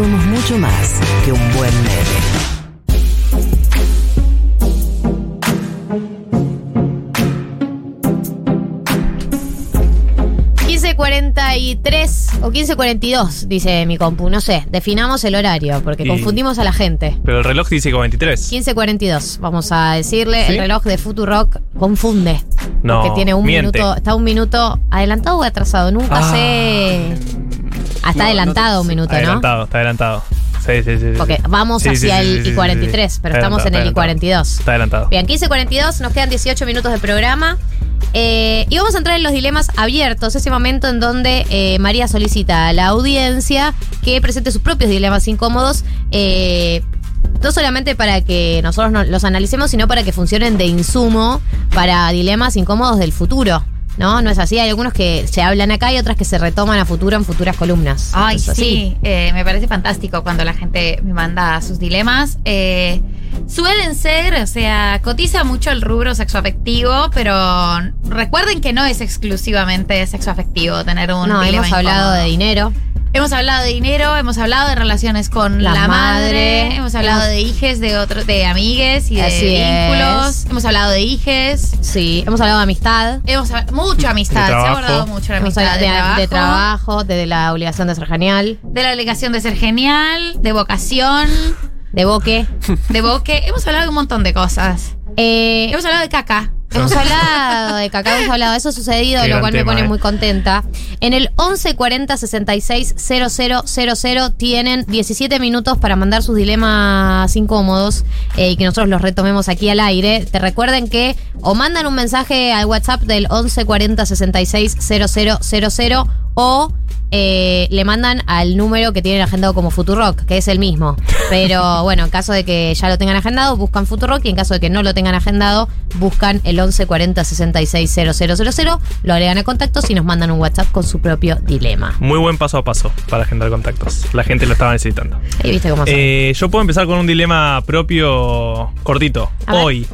Somos mucho más que un buen meme. 15.43 o 15.42, dice mi compu. No sé, definamos el horario porque Y- confundimos a la gente. Pero el reloj dice que 23. 15.42, vamos a decirle. ¿Sí? El reloj de Futurock confunde. No, Porque tiene un miente. minuto, está un minuto adelantado o atrasado. Nunca Ah. sé. Ah, está adelantado un minuto, ¿no? Adelantado, está adelantado. Sí, sí, sí. sí. Porque vamos Sí, hacia sí, el sí, sí, I-43, sí, sí. pero Está estamos en el adelantado, I-42. Está adelantado. Bien, 15.42, nos quedan 18 minutos de programa. Eh, y vamos a entrar en los dilemas abiertos, ese momento en donde eh, María solicita a la audiencia que presente sus propios dilemas incómodos. eh, no solamente para que nosotros no- los analicemos, sino para que funcionen de insumo para dilemas incómodos del futuro. ¿No? No es así. Hay algunos que se hablan acá y otras que se retoman a futuro en futuras columnas. Ay, sí, eh, me parece fantástico cuando la gente me manda sus dilemas. Eh, suelen ser, o sea, cotiza mucho el rubro sexoafectivo, pero recuerden que no es exclusivamente sexoafectivo tener un No, dilema hemos hablado incómodo. de dinero. Hemos hablado de dinero, hemos hablado de relaciones con La la, madre, madre, hemos hablado hemos- de hijes, de otros, de amigues y de Así vínculos. es. Hemos hablado de hijes. Sí, hemos hablado de amistad. Hemos hablado mucho amistad, se ha abordado mucho la Hemos amistad hablado de, de, trabajo, de trabajo, de la obligación de ser genial, de la obligación de ser genial, de vocación, de boque. de boque. Hemos hablado de un montón de cosas. Eh, Hemos hablado de caca. Hemos hablado de cacao, hemos hablado de eso ha sucedido, Qué lo cual me pone eh. muy contenta. En el 1140 66 000 tienen 17 minutos para mandar sus dilemas incómodos eh, y que nosotros los retomemos aquí al aire. Te recuerden que o mandan un mensaje al WhatsApp del 1140 66 000 o eh, le mandan al número que tienen agendado como Futurock, que es el mismo. Pero bueno, en caso de que ya lo tengan agendado, buscan Futurock y en caso de que no lo tengan agendado, buscan el 1140 66 000, lo agregan a contactos y nos mandan un WhatsApp con su propio dilema. Muy buen paso a paso para agendar contactos. La gente lo estaba necesitando. Ahí viste cómo. Eh, yo puedo empezar con un dilema propio cortito. Hoy,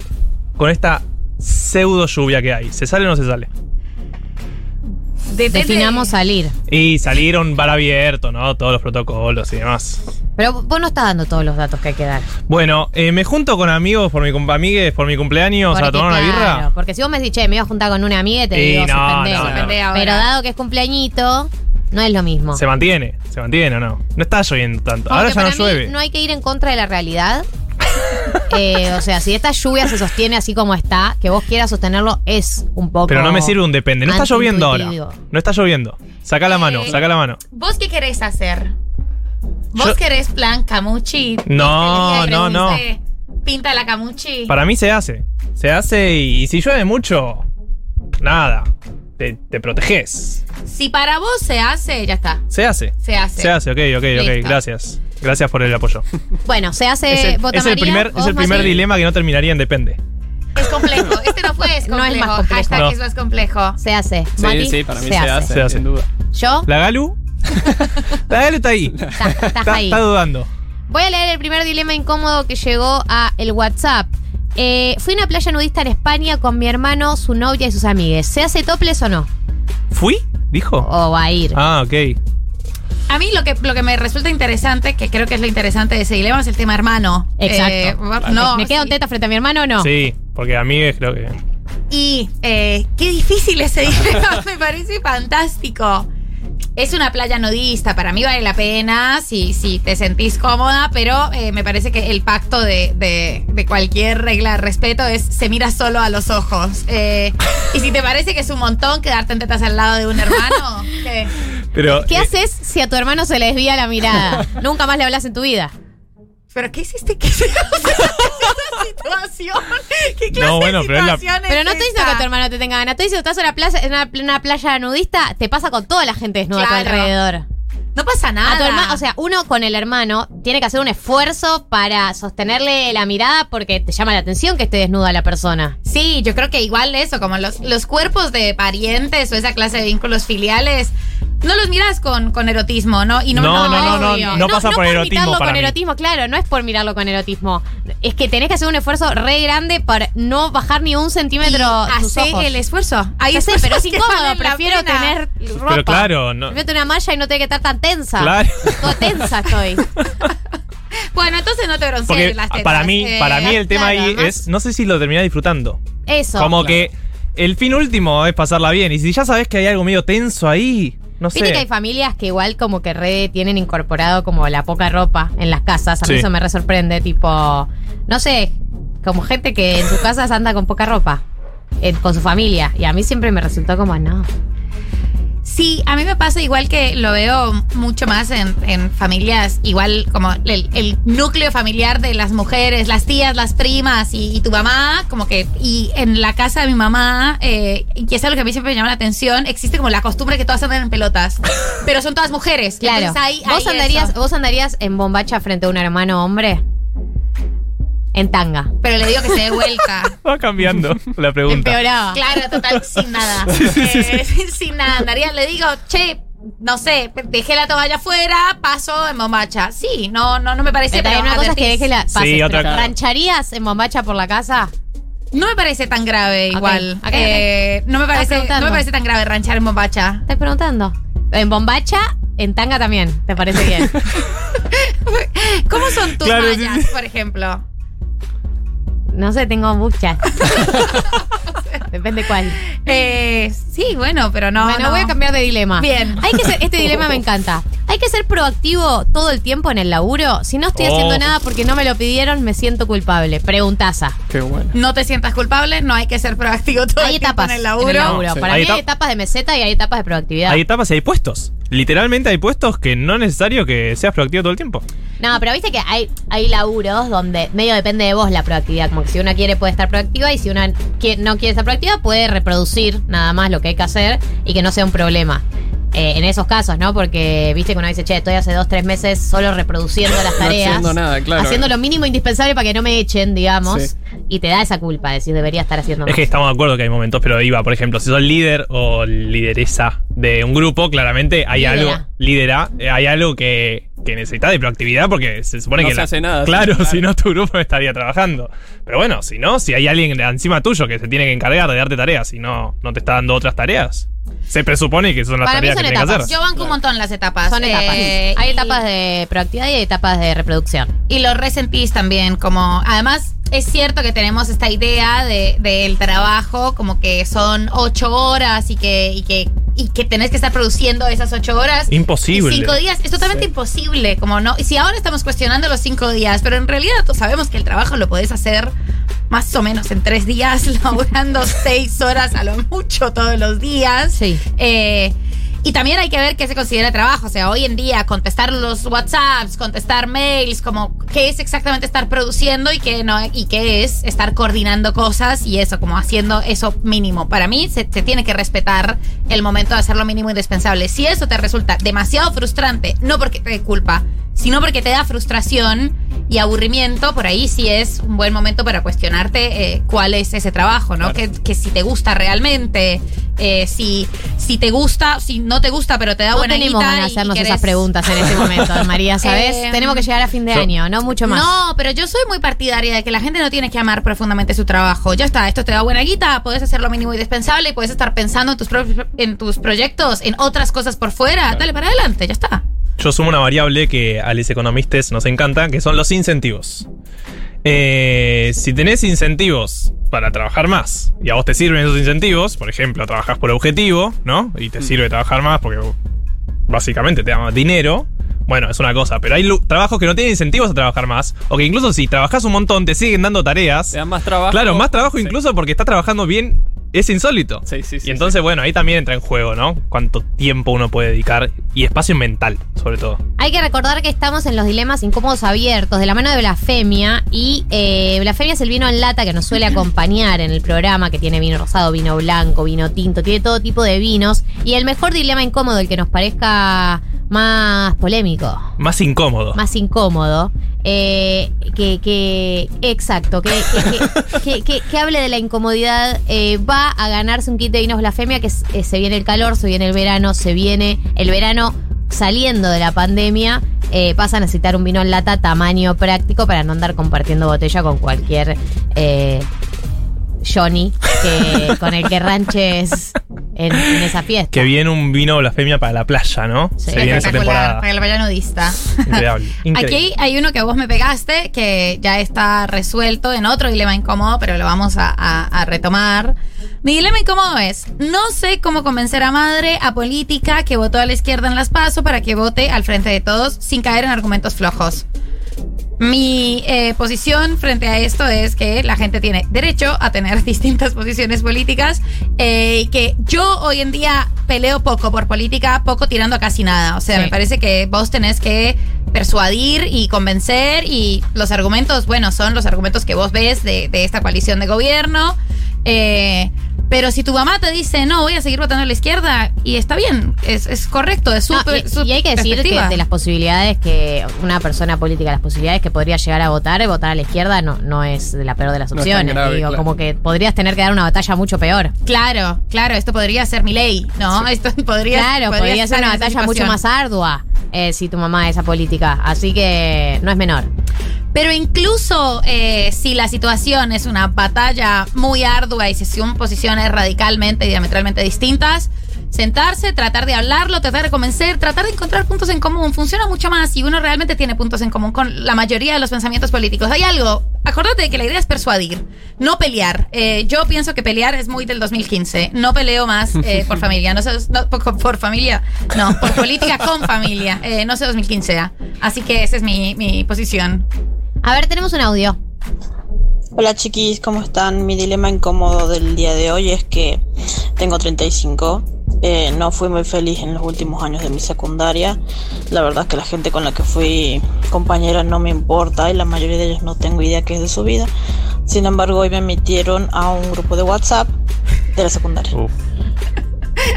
con esta pseudo lluvia que hay. ¿Se sale o no se sale? Depende- Definamos salir. Y salieron bar abierto, ¿no? Todos los protocolos y demás. Pero vos no estás dando todos los datos que hay que dar. Bueno, eh, me junto con amigos por mi, cum- amigues por mi cumpleaños a Porque, tomar una claro, birra. Porque si vos me decís, che, me iba a juntar con una amiga, te Y digo, no, suspendé. no, no. Suspendé ahora. Pero dado que es cumpleañito, no es lo mismo. Se mantiene, se mantiene o no. No está lloviendo tanto. Como Ahora que ya no para mí llueve. No hay que ir en contra de la realidad. Eh, o sea, si esta lluvia se sostiene así como está, que vos quieras sostenerlo es un poco. Pero no me sirve un depende. No está lloviendo ahora. No está lloviendo. Saca la mano, Eh, saca la mano. ¿Vos qué querés hacer? ¿Vos Yo- querés plan camuchi? No, no, no. Pinta la camuchi. Para mí se hace. Se hace y, y si llueve mucho, nada. Te, te proteges. Si para vos se hace, ya está. Se hace. Se hace. Se hace, ok, ok, ok. Listo. Gracias. Gracias por el apoyo. Bueno, se hace. es el, es el primer, es el primer dilema que no terminaría en depende. Es complejo. Este no fue, es No es más complejo. Hashtag No. es más complejo. Se hace. Sí, Mati, sí, para mí se, hace, Se hace. sin duda. Yo, ¿La Galu? La Galu está ahí. está- estás Está, ahí. está dudando. Voy a leer el primer dilema incómodo que llegó a el WhatsApp. Eh, fui a una playa nudista en España con mi hermano, su novia y sus amigues. ¿Se hace toples o no? ¿Fui? ¿Dijo? ¿O va a ir? Ah, ok. A mí lo que, lo que me resulta interesante, que creo que es lo interesante de ese dilema, es el tema hermano. Exacto. Eh, no, ¿Me quedo sí. teta frente a mi hermano o no? Sí, porque a mí creo que. Y eh, qué difícil ese dilema, me parece fantástico. Es una playa nudista, para mí vale la pena si, si te sentís cómoda, pero eh, me parece que el pacto de, de- de cualquier regla de respeto es se mira solo a los ojos. Eh, y si te parece que es un montón quedarte en tetas al lado de un hermano, ¿qué? Pero, ¿Qué eh, haces si a tu hermano se le desvía la mirada? Nunca más le hablas en tu vida. ¿Pero qué hiciste? ¿Qué se hace esa situación? ¿Qué clase No, bueno, de pero la- Pero no estoy diciendo que tu hermano te tenga ganas. Estoy diciendo que estás en una playa, en una, una playa nudista, te pasa con toda la gente desnuda a tu alrededor. No pasa nada. A tu hermano, o sea, uno con el hermano tiene que hacer un esfuerzo para sostenerle la mirada porque te llama la atención que esté desnuda la persona. Sí, Sí, yo creo que igual eso, como los, los cuerpos de parientes o esa clase de vínculos filiales, no los miras con, con erotismo, ¿no? Y no, No, no, no, obvio. no pasa por erotismo mirarlo para con mí. erotismo, claro, no es por mirarlo con erotismo. Es que tenés que hacer un esfuerzo re grande para no bajar ni un centímetro Y tus hace ojos. el esfuerzo. Ya sé, pero es incómodo. Prefiero tener ropa. Pero claro, no- Prefiero tener una malla y no tener que estar tan tensa. Claro. Tensa estoy. Bueno, entonces no te broncees Porque las tetas. para mí, eh, para mí el tema claro, ahí además- es, no sé si lo terminás disfrutando. Eso. Como Claro. que el fin último es pasarla bien. Y si ya sabes que hay algo medio tenso ahí, no Viste sé. que hay familias que igual como que re tienen incorporado como la poca ropa en las casas. A mí Sí. eso me re sorprende. Tipo, no sé, como gente que en sus casas anda con poca ropa. eh, con su familia. Y a mí siempre me resultó como, no. Sí, a mí me pasa igual que lo veo mucho más en, en familias, igual como el, el núcleo familiar de las mujeres, las tías, las primas y, y tu mamá, como que, y en la casa de mi mamá, eh, y es algo que a mí siempre me llama la atención, existe como la costumbre que todas andan en pelotas, pero son todas mujeres. Claro. Entonces hay- ¿Vos, hay andarías, eso. ¿Vos andarías en bombacha frente a un hermano hombre? En tanga. Pero le digo que se dé vuelta. Va cambiando la pregunta. Empeoraba. Claro, total, sin nada. Eh, sin nada. Andaría, le digo, che, no sé, dejé la toalla afuera, paso en bombacha. Sí, no, no, no me parece. Pero una cosa es que deje la Sí, otra pero cosa. ¿Rancharías en bombacha por la casa? No me parece tan grave igual. ok, Eh, no, me parece, preguntando. no me parece tan grave ranchar en bombacha. Estoy preguntando. En bombacha, en tanga también. ¿Te parece bien? ¿Cómo son tus Claro, sí, mallas, sí. por ejemplo? No sé, tengo muchas. Depende cuál. Eh, sí, bueno, pero no. bueno, no. voy a cambiar de dilema. Bien. Hay que ser, este dilema me encanta. Hay que ser proactivo todo el tiempo en el laburo. Si no estoy Oh. haciendo nada porque no me lo pidieron, me siento culpable. Preguntaza. Qué bueno. No te sientas culpable, no hay que ser proactivo todo Hay el tiempo etapas en el laburo. Sí. Para Hay mí hay etap- etapas de meseta y hay etapas de proactividad. Hay etapas y hay puestos. Literalmente hay puestos que no es necesario que seas proactivo todo el tiempo. No, pero viste que hay, hay laburos donde medio depende de vos la proactividad. Como que si una quiere puede estar proactiva y si una qui- no quiere estar proactiva puede reproducir nada más lo que hay que hacer y que no sea un problema. Eh, en esos casos, ¿no? Porque viste que uno dice, che, estoy hace dos, tres meses solo reproduciendo las No tareas. haciendo nada, claro. Haciendo lo mínimo indispensable para que no me echen, digamos. Sí. Y te da esa culpa de decir, debería estar haciendo más. Es que estamos de acuerdo que hay momentos, pero iba, por ejemplo, si sos líder o lideresa de un grupo, claramente hay algo, lidera, eh, hay algo que, que necesita de proactividad porque se supone No que se hace nada, Claro, si no tu grupo no estaría trabajando. Pero bueno, si no, si hay alguien encima tuyo que se tiene que encargar de darte tareas y no, no te está dando otras tareas, se presupone que son las Para mí tareas son que tienes que etapas. hacer. Yo banco un montón las etapas. Son etapas. Eh, hay etapas de proactividad y hay etapas de reproducción. Y lo resentís también, como además es cierto que tenemos esta idea de, del trabajo, como que son ocho horas y que, y que, y que tenés que estar produciendo esas ocho horas. Imposible. Cinco días, es totalmente Sí. imposible, como no. Y si ahora estamos cuestionando los cinco días, pero en realidad sabemos que el trabajo lo podés hacer más o menos en tres días, laburando seis horas a lo mucho todos los días. Sí. Eh, y también hay que ver qué se considera trabajo. O sea, hoy en día contestar los WhatsApps, contestar mails, como qué es exactamente estar produciendo y qué no, y qué es estar coordinando cosas y eso, como haciendo eso mínimo. Para mí se, tiene que respetar el momento de hacer lo mínimo indispensable. Si eso te resulta demasiado frustrante, no porque te culpa, sino porque te da frustración y aburrimiento, por ahí sí es un buen momento para cuestionarte eh, cuál es ese trabajo, ¿no? Claro. Que, que si te gusta realmente, eh, si, si te gusta, si no te gusta, pero te da No buena tenemos guita ganas de hacernos querés- esas preguntas en este momento, María, ¿sabes? Eh, Tenemos que llegar a fin de yo- año, no mucho más. No, pero yo soy muy partidaria de que la gente no tiene que amar profundamente su trabajo. Ya está, esto te da buena guita, puedes hacer lo mínimo indispensable y puedes estar pensando en tus, pro- en tus proyectos, en otras cosas por fuera. Dale para adelante, ya está. Yo sumo una variable que a los economistas nos encanta, que son los incentivos. Eh, si tenés incentivos para trabajar más y a vos te sirven esos incentivos, por ejemplo, trabajás por objetivo, ¿no? Y te sirve trabajar más porque básicamente te da más dinero. Bueno, es una cosa, pero hay trabajos que no tienen incentivos a trabajar más, o que incluso si trabajás un montón te siguen dando tareas. Te dan más trabajo. Claro, más trabajo Sí. incluso porque estás trabajando bien, es insólito. Sí, sí, sí, y entonces, bueno, ahí también entra en juego, ¿no? Cuánto tiempo uno puede dedicar y espacio mental, sobre todo. Hay que recordar que estamos en los dilemas incómodos abiertos de la mano de Blasfemia y eh, Blasfemia es el vino en lata que nos suele acompañar en el programa que tiene vino rosado, vino blanco, vino tinto, tiene todo tipo de vinos y el mejor dilema incómodo, el que nos parezca más polémico, Más incómodo. más incómodo, eh, que, que, exacto, que, que, que- hable de la incomodidad, eh, va a ganarse un kit de vinos blasfemia, que eh, se viene el calor, se viene el verano, se viene el verano saliendo de la pandemia, eh, vas a necesitar un vino en lata tamaño práctico para no andar compartiendo botella con cualquier eh, Johnny que, con el que ranches en, en esa fiesta. Que viene un vino blasfemia para la playa, ¿no? Sí. Se viene esa temporada. para el playa nudista. Increíble. increíble. Aquí hay uno que vos me pegaste, que ya está resuelto en otro dilema incómodo, pero lo vamos a, a- a retomar. Mi dilema incómodo es, no sé cómo convencer a madre, a política, que votó a la izquierda en las PASO para que vote al frente de todos sin caer en argumentos flojos. Mi eh, posición frente a esto es que la gente tiene derecho a tener distintas posiciones políticas eh, y que yo hoy en día peleo poco por política, poco tirando a casi nada. O sea, Sí. me parece que vos tenés que persuadir y convencer y los argumentos, bueno, son los argumentos que vos ves de, de esta coalición de gobierno. Eh, pero si tu mamá te dice, no, voy a seguir votando a la izquierda, y está bien, es, es correcto, es No, súper. y- su y, hay que decir que de las posibilidades que una persona política, las posibilidades que podría llegar a votar, votar a la izquierda no, no es de la peor de las No opciones. grave, Digo, claro. como que podrías tener que dar una batalla mucho peor. Claro, claro, esto podría ser mi ley, ¿no? Esto podría claro, podría, ser una batalla mucho más ardua eh, si tu mamá es esa política. Así que no es menor. Pero incluso eh, si la situación es una batalla muy ardua y si son posiciones radicalmente y diametralmente distintas, sentarse, tratar de hablarlo, tratar de convencer, tratar de encontrar puntos en común, funciona mucho más si uno realmente tiene puntos en común con la mayoría de los pensamientos políticos. Hay algo, acordate de que la idea es persuadir, no pelear. Eh, yo pienso que pelear es muy del 2015, no peleo más eh, por familia, no sé, no, por, por familia, no, por política con familia, eh, no sé 2015. ah. Así que esa es mi, mi posición. A ver, tenemos un audio. Hola chiquis, ¿cómo están? Mi dilema incómodo del día de hoy es que tengo 35. eh, no fui muy feliz en los últimos años de mi secundaria. La verdad es que la gente con la que fui compañera no me importa y la mayoría de ellos no tengo idea qué es de su vida. Sin embargo, hoy me metieron a un grupo de WhatsApp de la secundaria. Uf.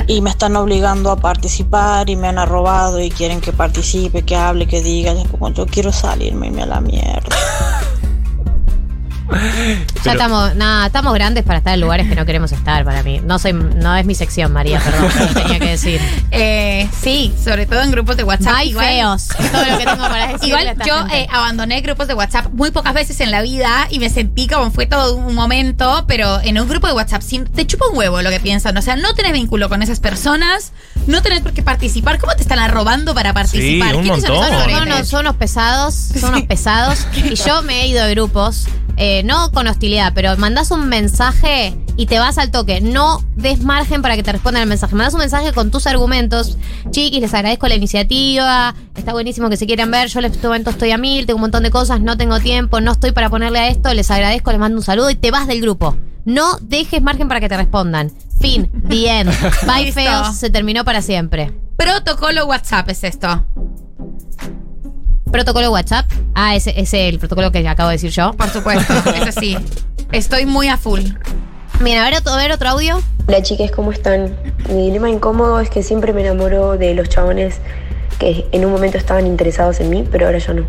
Y me están obligando a participar y me han arrobado y quieren que participe, que hable, que diga. Y es como yo quiero salirme a la mierda. Ya estamos, nada, estamos grandes para estar en lugares que no queremos estar para mí. No soy, no es mi sección, María, perdón, lo tenía que decir. Eh, sí, sobre todo en grupos de WhatsApp. Feos. Es todo lo que tengo para decir. Igual yo eh, abandoné grupos de WhatsApp muy pocas veces en la vida y me sentí como fue todo un momento, pero en un grupo de WhatsApp sin- te chupa un huevo lo que piensan. O sea, no tenés vínculo con esas personas, no tenés por qué participar. ¿Cómo te están arrobando para participar? un ¿Quiénes son montón. Son son unos pesados, son unos pesados. Y yo me he ido de grupos, eh, no con hostilidad, pero mandás un mensaje y te vas al toque. No des margen para que te respondan el mensaje. Mandás un mensaje con tus argumentos. Chiquis, les agradezco la iniciativa. Está buenísimo que se quieran ver. Yo en este momento estoy a mil, tengo un montón de cosas, no tengo tiempo, no estoy para ponerle a esto. Les agradezco, les mando un saludo y te vas del grupo. No dejes margen para que te respondan. Fin, the end. Bye feos, se terminó para siempre. Protocolo WhatsApp es esto. Protocolo WhatsApp. Ah, ese es el protocolo que acabo de decir yo. Por supuesto, eso sí. Estoy muy a full. Bien, a ver, otro, a ver otro audio. Hola chicas, ¿cómo están? Mi dilema incómodo es que siempre me enamoro de los chabones que en un momento estaban interesados en mí, pero ahora ya no.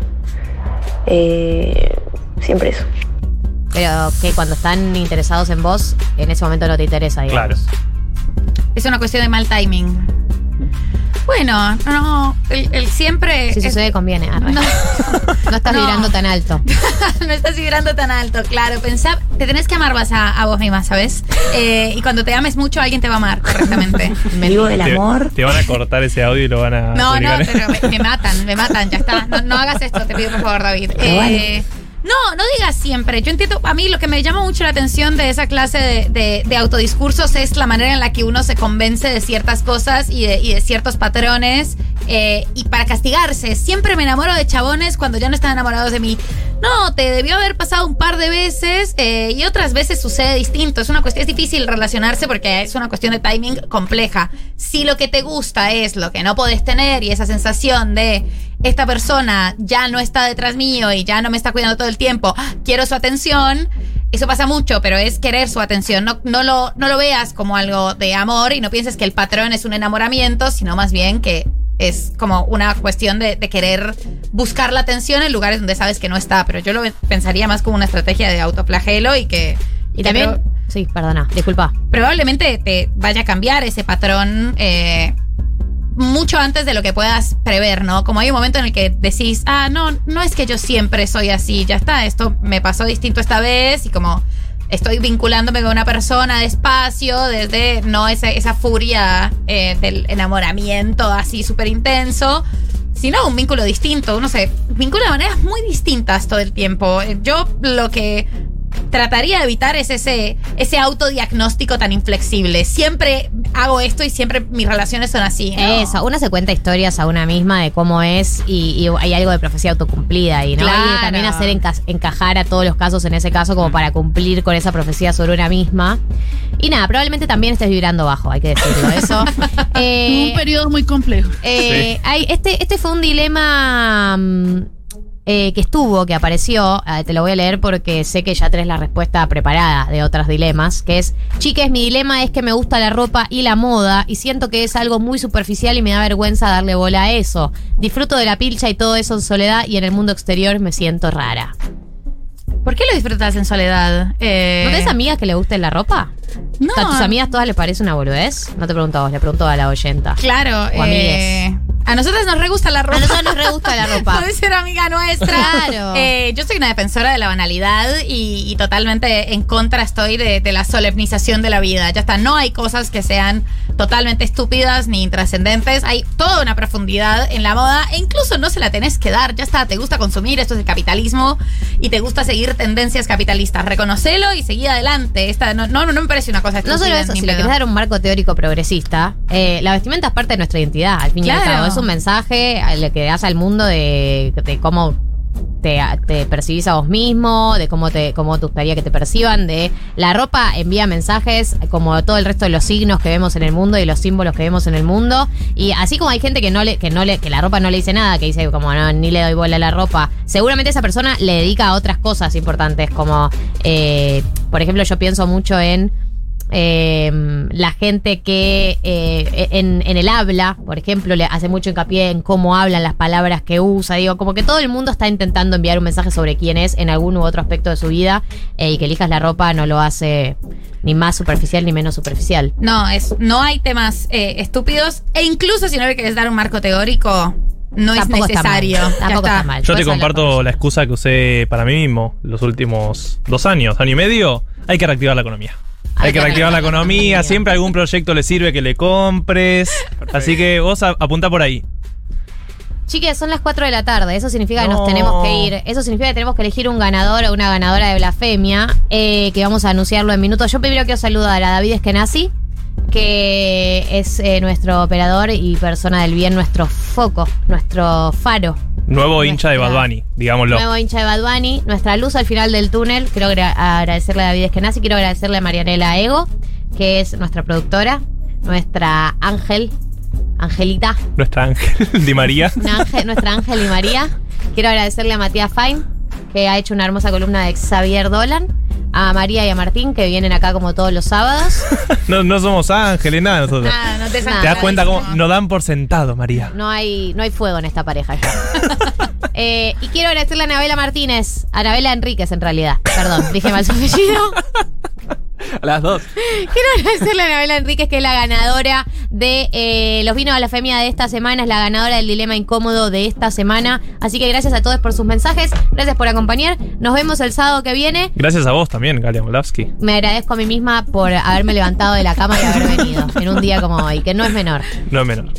Eh, siempre eso. Pero que cuando están interesados en vos, en ese momento no te interesa, digamos. Claro. Es una cuestión de mal timing. Bueno, no, el, el siempre. Si es- sucede, conviene. arre. No. No, estás No. vibrando tan alto. no estás vibrando tan alto, claro. Pensá, te tenés que amar más a, a vos misma, ¿sabes? Eh, y cuando te ames mucho, alguien te va a amar correctamente. Me- Vivo del amor. te van a cortar ese audio y lo van a. No, no, pero me, me matan, me matan, ya está. No, no hagas esto, te pido por favor, David. Vale. No, no digas siempre. Yo entiendo, a mí lo que me llama mucho la atención de esa clase de, de- de autodiscursos es la manera en la que uno se convence de ciertas cosas y de, y de ciertos patrones. Eh, y para castigarse, siempre me enamoro de chabones cuando ya no están enamorados de mí. No, te debió haber pasado un par de veces eh, y otras veces sucede distinto. Es una cuestión, es difícil relacionarse porque es una cuestión de timing compleja. Si lo que te gusta es lo que no podés tener y esa sensación de esta persona ya no está detrás mío y ya no me está cuidando todo el tiempo, ¡ah! quiero su atención. Eso pasa mucho, pero es querer su atención. No, no, lo, no lo veas como algo de amor y no pienses que el patrón es un enamoramiento, sino más bien que Es como una cuestión de, de querer buscar la atención en lugares donde sabes que no está. Pero yo lo pensaría más como una estrategia de autoflagelo y que. Y también. pro- Sí, perdona, disculpa. probablemente te vaya a cambiar ese patrón eh, mucho antes de lo que puedas prever, ¿no? Como hay un momento en el que decís, ah, no, no es que yo siempre soy así, ya está, esto me pasó distinto esta vez y como estoy vinculándome con una persona despacio, desde no esa, esa furia eh, del enamoramiento así súper intenso, sino un vínculo distinto. Uno se vincula de maneras muy distintas todo el tiempo. Eh, Yo lo que trataría de evitar es ese, ese autodiagnóstico tan inflexible. Siempre hago esto y siempre mis relaciones son así. ¿no? Eso, una se cuenta historias a una misma de cómo es y, y hay algo de profecía autocumplida y no Claro. hay también hacer enca- encajar a todos los casos en ese caso como para cumplir con esa profecía sobre una misma. Y nada, probablemente también estés vibrando bajo, hay que decirlo eso. Eh, un periodo muy complejo. eh, hay- este, este fue un dilema mm, eh, que estuvo, que apareció. eh, te lo voy a leer porque sé que ya tenés la respuesta preparada de otros dilemas. Que es: Chiques, mi dilema es que me gusta la ropa y la moda y siento que es algo muy superficial y me da vergüenza darle bola a eso. Disfruto de la pilcha y todo eso en soledad y en el mundo exterior me siento rara. ¿Por qué lo disfrutas en soledad? Eh, ¿No tenés amigas que le gusten la ropa? No. ¿A tus amigas todas les parece una boludez? No te pregunto a vos, le pregunto a la oyenta. Claro. O eh, a nosotras nos re gusta la ropa. A nosotros nos re gusta la ropa. Puede ser amiga nuestra. Claro. Eh, yo soy una defensora de la banalidad y, y totalmente en contra estoy de, de la solemnización de la vida. Ya está, no hay cosas que sean totalmente estúpidas ni intrascendentes. Hay toda una profundidad en la moda e incluso no se la tenés que dar. Ya está, te gusta consumir, esto es el capitalismo y te gusta seguir tendencias capitalistas. Reconocelo y seguí adelante. Esta, no, no, no me parece una cosa No estúpida. solo eso, si le querés dar un marco teórico progresista, eh, la vestimenta es parte de nuestra identidad, al fin y al cabo. Es un mensaje al que das al mundo de, de cómo te, te percibís a vos mismo, de cómo te cómo te gustaría que te perciban, de la ropa envía mensajes como todo el resto de los signos que vemos en el mundo y los símbolos que vemos en el mundo. Y así como hay gente que no le, que no le, que la ropa no le dice nada, que dice como no, ni le doy bola a la ropa, seguramente esa persona le dedica a otras cosas importantes, como eh, por ejemplo, yo pienso mucho en eh, la gente que eh, en, en el habla, por ejemplo, le hace mucho hincapié en cómo hablan las palabras que usa. Digo, como que todo el mundo está intentando enviar un mensaje sobre quién es en algún u otro aspecto de su vida eh, y que elijas la ropa no lo hace ni más superficial ni menos superficial. No, es, no hay temas eh, estúpidos e incluso si no le querés dar un marco teórico, no Tampoco es está mal. necesario. Tampoco está. está mal. Yo te comparto la excusa que usé para mí mismo los últimos dos años, año y medio. Hay que reactivar la economía. Hay, que reactivar la economía. Siempre algún proyecto le sirve que le compres. Así que vos a- apunta por ahí. Chiques, son las 4 de la tarde. Eso significa que No. nos tenemos que ir. Eso significa que tenemos que elegir un ganador o una ganadora de blasfemia. eh, que vamos a anunciarlo en minutos. Yo primero quiero saludar a David Eskenazi, que es eh, nuestro operador y persona del bien, nuestro foco, nuestro faro. Nuevo hincha de Bad Bunny, digámoslo. Nuevo hincha de Bad Bunny, nuestra luz al final del túnel. Quiero agra- agradecerle a David Eskenazi, quiero agradecerle a Marianela Ego, que es nuestra productora, nuestra ángel, Angelita, Nuestra Ángel Di María. ángel- nuestra Ángel y María. Quiero agradecerle a Matías Fine, que ha hecho una hermosa columna de Xavier Dolan. A María y a Martín, que vienen acá como todos los sábados. No, no somos ángeles, nada nosotros. Nada, no te Nada. Te das cuenta cómo nos dan por sentado, María. No hay, no hay fuego en esta pareja ya. Eh, y quiero agradecerle a Anabela Martínez, a Anabela Enríquez en realidad. Perdón, dije mal su apellido. A las dos. Quiero agradecerle a Anabela Enríquez, que es la ganadora de eh, los vinos a la femia de esta semana, es la ganadora del dilema incómodo de esta semana. Así que gracias a todos por sus mensajes, gracias por acompañar. Nos vemos el sábado que viene. Gracias a vos también, Galia Molavsky. Me agradezco a mí misma por haberme levantado de la cama y haber venido en un día como hoy, que no es menor. No es menor.